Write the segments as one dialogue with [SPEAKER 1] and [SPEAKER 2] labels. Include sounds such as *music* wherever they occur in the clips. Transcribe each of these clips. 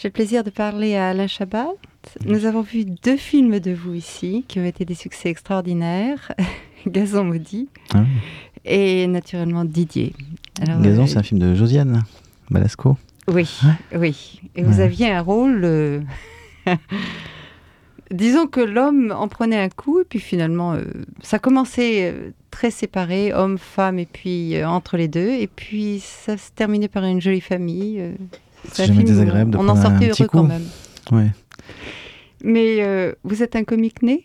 [SPEAKER 1] J'ai le plaisir de parler à Alain Chabat. Nous avons vu deux films de vous ici qui ont été des succès extraordinaires. *laughs* Gazon maudit
[SPEAKER 2] Ah
[SPEAKER 1] et naturellement Didier. Alors,
[SPEAKER 2] Gazon,
[SPEAKER 1] euh,
[SPEAKER 2] c'est un film de Josiane Balasco.
[SPEAKER 1] Oui, oui. Et vous aviez un rôle. euh, *laughs* Disons que l'homme en prenait un coup, et puis finalement, euh, ça commençait très séparé, homme, femme, et puis entre les deux, et puis ça se terminait par une jolie famille.
[SPEAKER 2] C'est jamais désagréable de
[SPEAKER 1] On en
[SPEAKER 2] prendre un
[SPEAKER 1] sortait
[SPEAKER 2] petit
[SPEAKER 1] heureux quand même.
[SPEAKER 2] Ouais.
[SPEAKER 1] Mais euh, vous êtes un comique né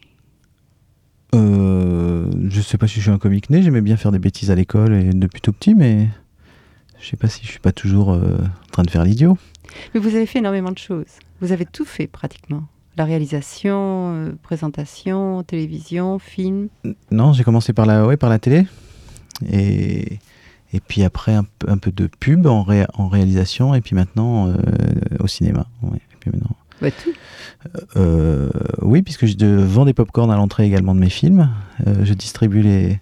[SPEAKER 2] Euh, je sais pas si je suis un comique né, j'aimais bien faire des bêtises à l'école et depuis tout petit, mais je sais pas si je suis pas toujours euh, en train de faire l'idiot.
[SPEAKER 1] Mais vous avez fait énormément de choses. Vous avez tout fait pratiquement. La réalisation, euh, présentation, télévision, film.
[SPEAKER 2] Non, j'ai commencé par la, ouais, par la télé. Et, et puis après, un, peu- un peu de pub en, ré- en réalisation. Et puis maintenant, euh, au cinéma. Ouais. Et puis maintenant,
[SPEAKER 1] Bah, tout.
[SPEAKER 2] euh, oui, puisque je vends des pop-corn à l'entrée également de mes films. Euh, je distribue les,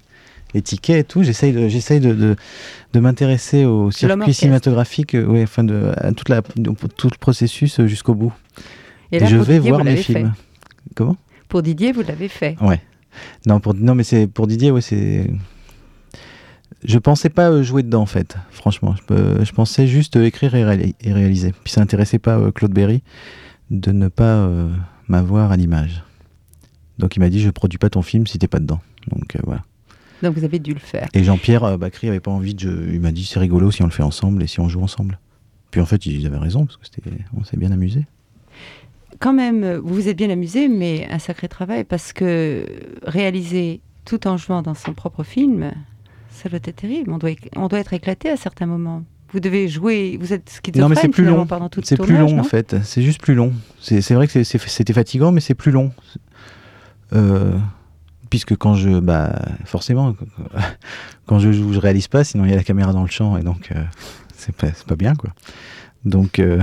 [SPEAKER 2] les tickets et tout. J'essaye de, j'essaye de, de, de m'intéresser au circuit cinématographique, euh, ouais, enfin de, à toute la, tout le processus euh, jusqu'au bout.
[SPEAKER 1] Et
[SPEAKER 2] je vais
[SPEAKER 1] Didier,
[SPEAKER 2] voir mes
[SPEAKER 1] fait.
[SPEAKER 2] films. Comment?
[SPEAKER 1] Pour Didier, vous l'avez fait.
[SPEAKER 2] Ouais. Non, pour, non mais c'est pour Didier, ouais, c'est. Je pensais pas euh, jouer dedans en fait, franchement. Je, je pensais juste euh, écrire et, réali- et réaliser. Puis ça intéressait pas euh, Claude Berry de ne pas euh, m'avoir à l'image. Donc il m'a dit je produis pas ton film si t'es pas dedans. Donc euh, voilà.
[SPEAKER 1] Donc vous avez dû le faire.
[SPEAKER 2] Et Jean-Pierre euh, Bacry avait pas envie de. Il m'a dit c'est rigolo si on le fait ensemble et si on joue ensemble. Puis en fait ils avaient raison parce que c'était on s'est bien amusé.
[SPEAKER 1] Quand même, euh, vous vous êtes bien amusé, mais un sacré travail parce que réaliser tout en jouant dans son propre film, ça doit être terrible. On doit, éc- on doit être éclaté à certains moments. Vous devez jouer, vous êtes schizophrène
[SPEAKER 2] Non, mais c'est plus long.
[SPEAKER 1] pendant tout le
[SPEAKER 2] C'est plus long en fait. C'est juste plus long. C'est vrai que c'était fatigant, mais c'est plus long. Euh, puisque quand je, bah, forcément, quand je joue, je réalise pas. Sinon, il y a la caméra dans le champ et donc euh, c'est pas, bien quoi. Donc, euh,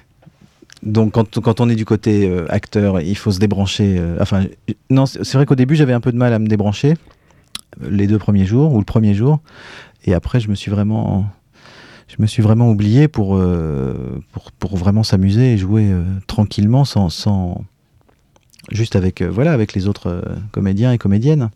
[SPEAKER 2] *laughs* donc quand, quand on est du côté euh, acteur, il faut se débrancher. euh, enfin, non, c'est vrai qu'au début, j'avais un peu de mal à me débrancher les deux premiers jours ou le premier jour, et après, je me suis vraiment je me suis vraiment oublié pour, euh, pour, pour vraiment s'amuser et jouer euh, tranquillement sans, sans juste avec euh, voilà avec les autres comédiens et comédiennes.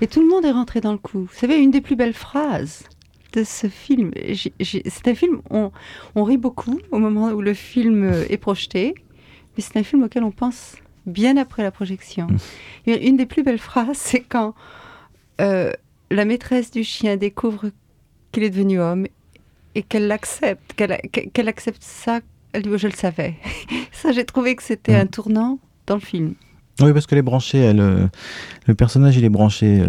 [SPEAKER 1] Et tout le monde est rentré dans le coup. Vous savez, une des plus belles phrases de ce film, c'est un film, on, on rit beaucoup au moment où le film est projeté, mais c'est un film auquel on pense bien après la projection.
[SPEAKER 2] Mm.
[SPEAKER 1] Et Une des plus belles phrases, c'est quand euh, la maîtresse du chien découvre qu'il est devenu homme et qu'elle l'accepte, qu'elle accepte ça. Elle dit, je le savais. *laughs* ça, j'ai trouvé que c'était
[SPEAKER 2] Mm.
[SPEAKER 1] un tournant dans le film.
[SPEAKER 2] Oui, parce qu'elle est branchée, elle, euh, le personnage il est branché euh,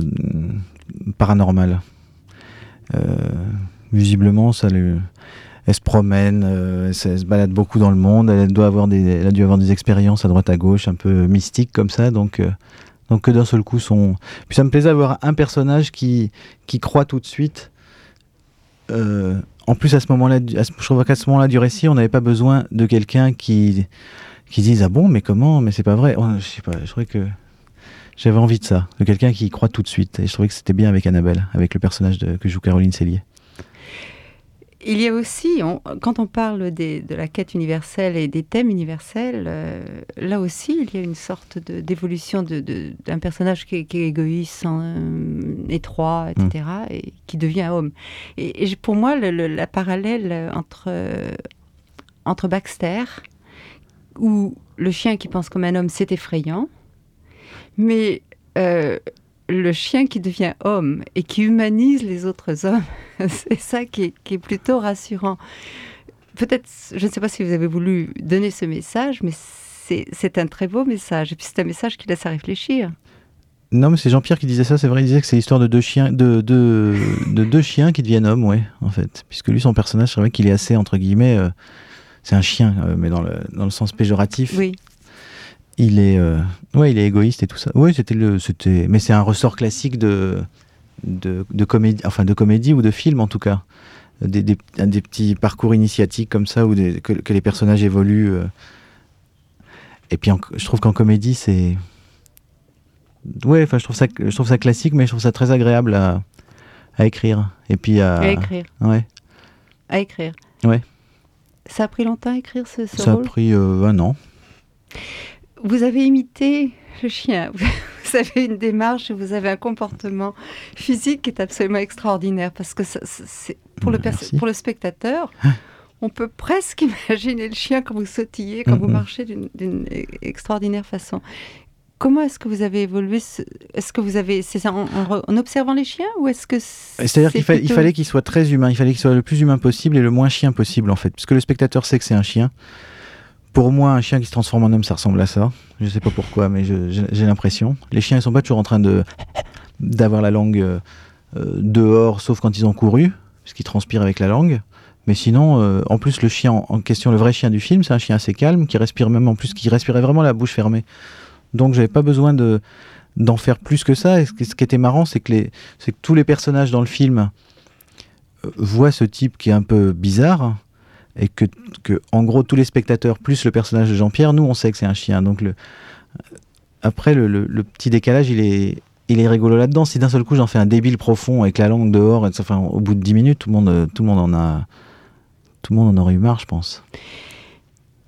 [SPEAKER 2] paranormal. Euh, visiblement, ça le, elle se promène, euh, elle, se, elle se balade beaucoup dans le monde, elle doit avoir des, elle a dû avoir des expériences à droite à gauche, un peu mystiques comme ça, donc. euh, donc que d'un seul coup son. Puis ça me plaisait d'avoir un personnage qui, qui croit tout de suite. Euh, en plus à ce moment-là, je trouve qu'à ce moment-là du récit, on n'avait pas besoin de quelqu'un qui qui dise ah bon mais comment mais c'est pas vrai. Oh, je sais pas. Je trouvais que j'avais envie de ça, de quelqu'un qui y croit tout de suite. Et je trouvais que c'était bien avec Annabelle, avec le personnage que joue Caroline Cellier.
[SPEAKER 1] Il y a aussi, on- quand on parle des- de la quête universelle et des thèmes universels, euh, là aussi, il y a une sorte d'évolution d'un personnage qui est, qui est égoïste, euh, étroit, etc., et qui devient homme. Et, pour moi, le- le- la parallèle entre, euh, entre Baxter, où le chien qui pense comme un homme, c'est effrayant, mais euh, le chien qui devient homme et qui humanise les autres hommes, *laughs* c'est ça qui est, qui est plutôt rassurant. Peut-être, je ne sais pas si vous avez voulu donner ce message, mais c'est un très beau message. Et puis c'est un message qui laisse à réfléchir.
[SPEAKER 2] Non, mais c'est Jean-Pierre qui disait ça, c'est vrai, il disait que c'est l'histoire de deux chiens, de, de, de deux chiens qui deviennent hommes, ouais, en fait. Puisque lui, son personnage, c'est vrai qu'il est assez, entre guillemets, euh, c'est un chien, euh, mais dans le, dans le sens péjoratif.
[SPEAKER 1] Oui.
[SPEAKER 2] Il est, euh, ouais, il est égoïste et tout ça. Oui, c'était le, c'était, mais c'est un ressort classique de, de, de comédie, enfin de comédie ou de film en tout cas. Des, des, des petits parcours initiatiques comme ça où des- que, que les personnages évoluent. euh. Et puis, en- je trouve qu'en comédie, c'est, ouais, enfin, je trouve ça, je trouve ça classique, mais je trouve ça très agréable à, à écrire. Et puis à,
[SPEAKER 1] À écrire.
[SPEAKER 2] ouais.
[SPEAKER 1] À écrire.
[SPEAKER 2] Ouais.
[SPEAKER 1] Ça a pris longtemps à écrire ce, ce
[SPEAKER 2] Ça
[SPEAKER 1] rôle?
[SPEAKER 2] a pris euh, un an.
[SPEAKER 1] Vous avez imité le chien. *laughs* Vous avez une démarche et vous avez un comportement physique qui est absolument extraordinaire parce que ça- c'est pour le, pour spectateur. On peut presque *laughs* imaginer le chien quand vous sautillez, quand vous marchez d'une e- extraordinaire façon. Comment est-ce que vous avez évolué ce- Est-ce que vous avez c'est ça, en, en observant les chiens ou est-ce que c'est
[SPEAKER 2] C'est-à-dire qu'il fa- fallait qu'il soit très humain, il fallait qu'il soit le plus humain possible et le moins chien possible en fait. Puisque le spectateur sait que c'est un chien. Pour moi, un chien qui se transforme en homme, ça ressemble à ça. Je sais pas pourquoi, mais j'ai l'impression. Les chiens, ils sont pas toujours en train d'avoir la langue euh, euh, dehors, sauf quand ils ont couru, puisqu'ils transpirent avec la langue. Mais sinon, euh, en plus, le chien en- question, le vrai chien du film, c'est un chien assez calme, qui respire même en plus, qui respirait vraiment la bouche fermée. Donc, j'avais pas besoin de d'en faire plus que ça. Et ce qui était marrant, c'est que, que tous les personnages dans le film voient ce type qui est un peu bizarre et que, que en gros tous les spectateurs plus le personnage de Jean-Pierre, nous on sait que c'est un chien. Donc le, après le, le- le petit décalage, il est il est rigolo là-dedans. Si d'un seul coup j'en fais un débile profond avec la langue dehors, et, enfin au bout de 10 minutes, tout le monde euh, tout le monde en a tout le monde en aurait eu marre, je pense.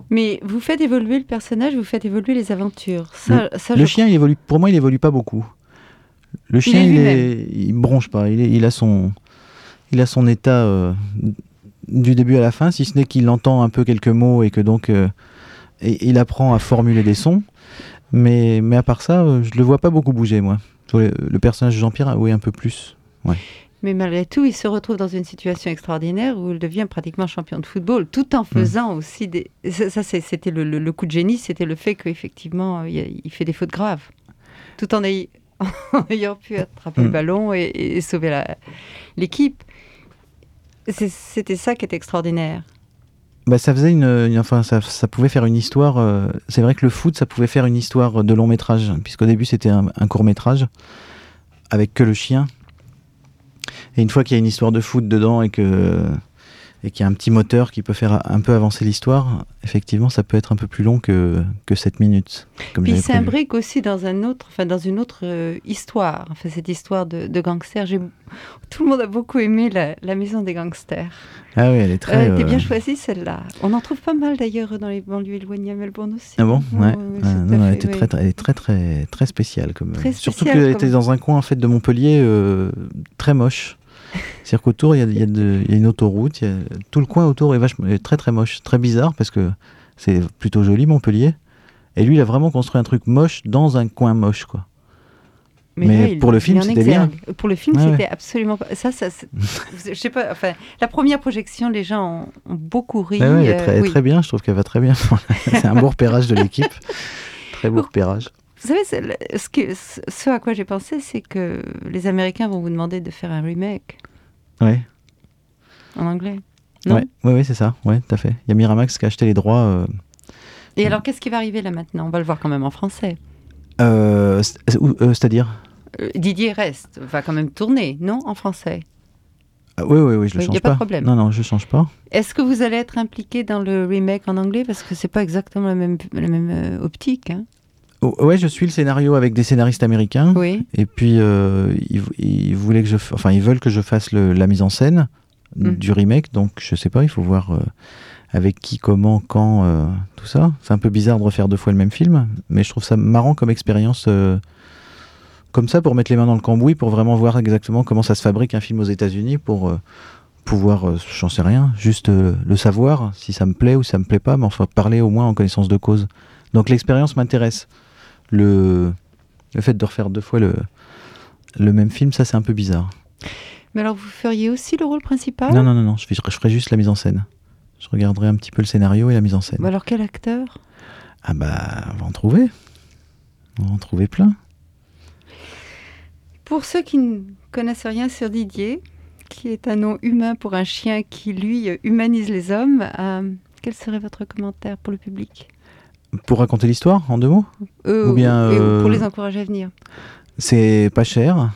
[SPEAKER 1] Mais vous faites évoluer le personnage, vous faites évoluer les aventures. Ça, ça,
[SPEAKER 2] Le
[SPEAKER 1] je
[SPEAKER 2] chien, il évolue. Pour moi, il évolue pas beaucoup. Le chien,
[SPEAKER 1] est
[SPEAKER 2] il, est, il bronche pas. Il, est- il a son, il a son état euh, du début à la fin, si ce n'est qu'il entend un peu quelques mots et que donc euh, et- il apprend à formuler des sons. Mais, mais à part ça, euh, je le vois pas beaucoup bouger, moi. Le, le personnage de Jean-Pierre, oui, un peu plus.
[SPEAKER 1] Mais malgré tout, il se retrouve dans une situation extraordinaire où il devient pratiquement champion de football, tout
[SPEAKER 2] Hmm.
[SPEAKER 1] en faisant aussi des. Ça, c'était le, le- le coup de génie, c'était le fait qu'effectivement, euh, il, fait des fautes graves, tout en, ay- *laughs* en ayant pu attraper le
[SPEAKER 2] Mm.
[SPEAKER 1] ballon et, et sauver l'équipe. C'était ça qui est extraordinaire.
[SPEAKER 2] Bah, ça faisait une, enfin, ça, ça pouvait faire une histoire. euh, c'est vrai que le foot, ça pouvait faire une histoire de long métrage, puisqu'au début c'était un court métrage avec que le chien. Et une fois qu'il y a une histoire de foot dedans et que et qu'il y a un petit moteur qui peut faire un peu avancer l'histoire, effectivement, ça peut être un peu plus long que, que 7 minutes. Comme
[SPEAKER 1] Puis il s'imbrique aussi dans un autre, enfin dans une autre euh, histoire, enfin cette histoire de, de gangsters. J'ai- Tout le monde a beaucoup aimé la, la maison des gangsters.
[SPEAKER 2] Ah oui, elle est très.
[SPEAKER 1] Euh,
[SPEAKER 2] euh,
[SPEAKER 1] bien choisi celle-là. On en trouve pas mal d'ailleurs dans les banlieues éloignées à Melbourne aussi.
[SPEAKER 2] Ah bon?
[SPEAKER 1] Ouais, à
[SPEAKER 2] non, elle, était
[SPEAKER 1] oui.
[SPEAKER 2] très, elle est très très très spéciale comme.
[SPEAKER 1] Très
[SPEAKER 2] Surtout
[SPEAKER 1] spéciale
[SPEAKER 2] qu'elle
[SPEAKER 1] comme-
[SPEAKER 2] était dans un coin en fait de Montpellier euh, très moche. C'est-à-dire qu'autour il y a, y y une autoroute, il y a- tout le coin autour est vachement est très très moche, très bizarre parce que c'est plutôt joli Montpellier. Et lui il a vraiment construit un truc moche dans un coin moche quoi. Mais
[SPEAKER 1] là,
[SPEAKER 2] pour le
[SPEAKER 1] il
[SPEAKER 2] film, c'était bien.
[SPEAKER 1] Pour le film, c'était absolument pas. Ça, ça, *laughs* je sais pas. Enfin, la première projection, les gens ont, ont beaucoup ri.
[SPEAKER 2] Ouais, ouais, elle est
[SPEAKER 1] euh,
[SPEAKER 2] très,
[SPEAKER 1] oui.
[SPEAKER 2] bien, je trouve qu'elle va très bien. *laughs* *laughs* c'est un beau repérage de l'équipe. Très beau repérage.
[SPEAKER 1] Vous savez, que, ce à quoi j'ai pensé, c'est que les Américains vont vous demander de faire un remake
[SPEAKER 2] Ouais.
[SPEAKER 1] en anglais. Non
[SPEAKER 2] Ouais, ouais, ouais, c'est ça. Ouais, tout à fait. Il y a Miramax qui a acheté les droits. euh,
[SPEAKER 1] Et alors, qu'est-ce qui va arriver là maintenant? On va le voir quand même en français.
[SPEAKER 2] euh, euh, C'est-à-dire?
[SPEAKER 1] Didier reste, va quand même tourner, non En français?
[SPEAKER 2] Ah, Oui, oui, oui, je le
[SPEAKER 1] Oui, y a
[SPEAKER 2] change
[SPEAKER 1] pas
[SPEAKER 2] pas.
[SPEAKER 1] de problème.
[SPEAKER 2] Non, non, je change pas.
[SPEAKER 1] Est-ce que vous allez être impliqué dans le remake en anglais? Parce que c'est pas exactement la même, la même optique. hein.
[SPEAKER 2] Oh, ouais, je suis le scénario avec des scénaristes américains.
[SPEAKER 1] Oui.
[SPEAKER 2] Et puis, euh, ils, ils voulaient que je, enfin, ils veulent que je fasse le- la mise en scène
[SPEAKER 1] Mm.
[SPEAKER 2] du remake. Donc, je sais pas, il faut voir euh, avec qui, comment, quand, euh, tout ça. C'est un peu bizarre de refaire deux fois le même film, mais je trouve ça marrant comme expérience. comme ça, pour mettre les mains dans le cambouis, pour vraiment voir exactement comment ça se fabrique un film aux États-Unis, pour pouvoir, j'en sais rien, juste le savoir, si ça me plaît ou ça me plaît pas, mais enfin parler au moins en connaissance de cause. Donc l'expérience m'intéresse. Le, le fait de refaire deux fois le, le même film, ça c'est un peu bizarre.
[SPEAKER 1] Mais alors, vous feriez aussi le rôle principal?
[SPEAKER 2] Non, non, non, non, je, je ferai juste la mise en scène. Je regarderai un petit peu le scénario et la mise en scène.
[SPEAKER 1] Bah alors, quel acteur?
[SPEAKER 2] Ah bah, on va en trouver. On va en trouver plein.
[SPEAKER 1] Pour ceux qui ne connaissent rien sur Didier, qui est un nom humain pour un chien qui, lui, humanise les hommes, euh, quel serait votre commentaire pour le public?
[SPEAKER 2] Pour raconter l'histoire, en deux mots,
[SPEAKER 1] Euh,
[SPEAKER 2] Ou bien,
[SPEAKER 1] et
[SPEAKER 2] euh,
[SPEAKER 1] pour les encourager à venir
[SPEAKER 2] c'est pas cher.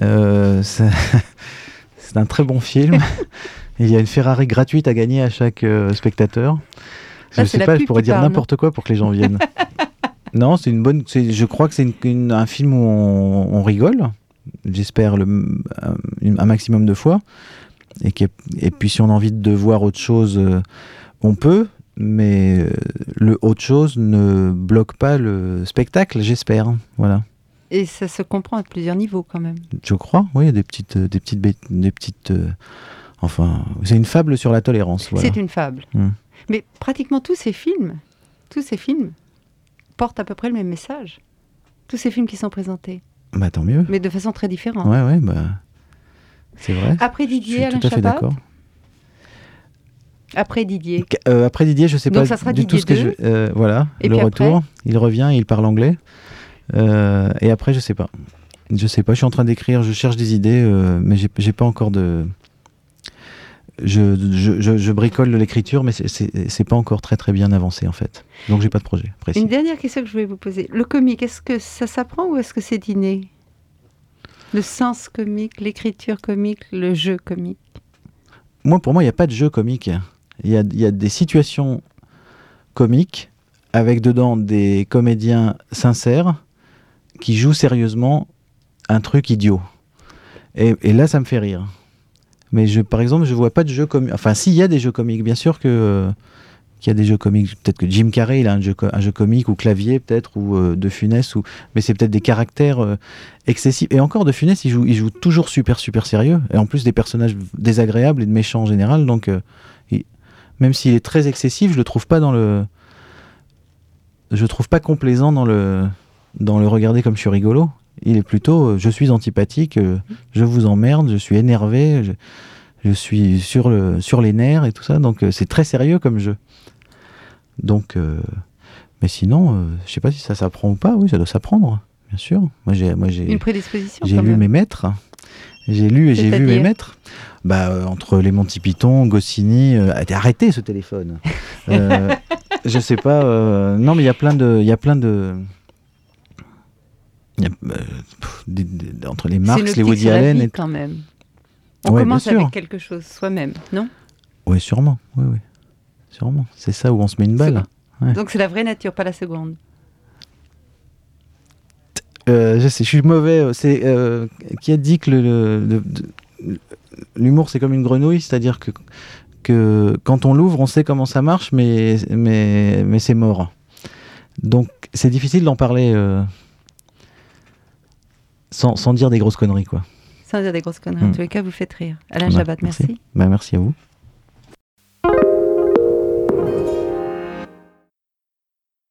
[SPEAKER 2] Euh, *laughs* c'est un très bon film. *laughs* Il y a une Ferrari gratuite à gagner à chaque spectateur. Je
[SPEAKER 1] Là,
[SPEAKER 2] sais pas, je pourrais dire n'importe quoi pour que les gens viennent. *laughs* non, c'est une bonne. Je crois que c'est un film où on, on rigole. J'espère un, un maximum de fois. Et, qui est- et puis si on a envie de voir autre chose, On peut, mais euh, le autre chose ne bloque pas le spectacle, j'espère. Voilà.
[SPEAKER 1] Et ça se comprend à plusieurs niveaux quand même.
[SPEAKER 2] Je crois, oui, il y a des petites, euh, des petites, des petites. euh, enfin, c'est une fable sur la tolérance. Voilà.
[SPEAKER 1] C'est une fable.
[SPEAKER 2] Mm.
[SPEAKER 1] Mais pratiquement tous ces films, tous ces films portent à peu près le même message. Tous ces films qui sont présentés,
[SPEAKER 2] Bah tant mieux.
[SPEAKER 1] mais de façon très différente.
[SPEAKER 2] Ouais, ouais, bah. C'est vrai.
[SPEAKER 1] Après
[SPEAKER 2] Je
[SPEAKER 1] Didier,
[SPEAKER 2] suis
[SPEAKER 1] Alain
[SPEAKER 2] tout à fait
[SPEAKER 1] Chabat. Après Didier.
[SPEAKER 2] Euh, après Didier, je sais
[SPEAKER 1] Donc
[SPEAKER 2] pas
[SPEAKER 1] ça sera
[SPEAKER 2] du tout ce que je.
[SPEAKER 1] 2.
[SPEAKER 2] euh, voilà,
[SPEAKER 1] Et
[SPEAKER 2] le
[SPEAKER 1] après
[SPEAKER 2] retour. Il revient, il parle anglais. Euh, et après, je sais pas. Je sais pas. Je suis en train d'écrire. Je cherche des idées, euh, mais j'ai pas encore de. Je, je, je, je bricole de l'écriture, mais c'est- pas encore très très bien avancé en fait. Donc j'ai pas de projet précis.
[SPEAKER 1] Une dernière question que je voulais vous poser. Le comique, est-ce que ça s'apprend ou est-ce que c'est inné? Le sens comique, l'écriture comique, le jeu comique?
[SPEAKER 2] Moi, pour moi, il n'y a pas de jeu comique. Il y a, y a des situations comiques avec dedans des comédiens sincères qui jouent sérieusement un truc idiot. Et, là, ça me fait rire. Mais je, par exemple, je vois pas de jeu comique. Enfin, s'il y a des jeux comiques, bien sûr que euh, qu'il y a des jeux comiques. Peut-être que Jim Carrey, il a un jeu, un jeu comique ou clavier, peut-être, ou euh, De Funès, ou mais c'est peut-être des caractères euh, excessifs. Et encore, De Funès, il joue, il joue toujours super, super sérieux. Et en plus, des personnages désagréables et de méchants en général. Donc, même s'il est très excessif, je le trouve pas dans le. Je trouve pas complaisant dans le dans le regarder comme je suis rigolo. Il est plutôt, euh, je suis antipathique, euh, je vous emmerde, je suis énervé, je, je suis sur le sur les nerfs et tout ça. Donc, euh, c'est très sérieux comme jeu. Donc, mais sinon, je sais pas si ça s'apprend ou pas. Oui, ça doit s'apprendre, bien sûr. Moi, j'ai, moi, j'ai,
[SPEAKER 1] Une prédisposition
[SPEAKER 2] j'ai lu
[SPEAKER 1] même.
[SPEAKER 2] mes maîtres. J'ai lu et j'ai vu mes maîtres. Bah, euh, entre les Monty Python, Goscinny. euh, arrêtez ce téléphone. *laughs* Euh, je sais pas. non, mais il y a plein de. Il y a plein de. il y a, pff, des- des- entre les Marx, les Woody Allen. Et...
[SPEAKER 1] quand même. On
[SPEAKER 2] Ouais,
[SPEAKER 1] commence avec quelque chose soi-même, non?
[SPEAKER 2] Oui, sûrement. Oui, oui. Sûrement. C'est ça où on se met une balle. Ouais.
[SPEAKER 1] Donc c'est la vraie nature, pas la seconde.
[SPEAKER 2] Euh, je sais, je suis mauvais. euh, C'est euh, qui a dit que l'humour c'est comme une grenouille, c'est-à-dire que que quand on l'ouvre, on sait comment ça marche, mais mais mais c'est mort. Donc c'est difficile d'en parler euh, sans, sans dire des grosses conneries quoi.
[SPEAKER 1] Sans dire des grosses conneries. En
[SPEAKER 2] Mm.
[SPEAKER 1] tous les cas, vous faites rire. Alain Chabat,
[SPEAKER 2] merci.
[SPEAKER 1] merci.
[SPEAKER 2] Bah, merci à vous.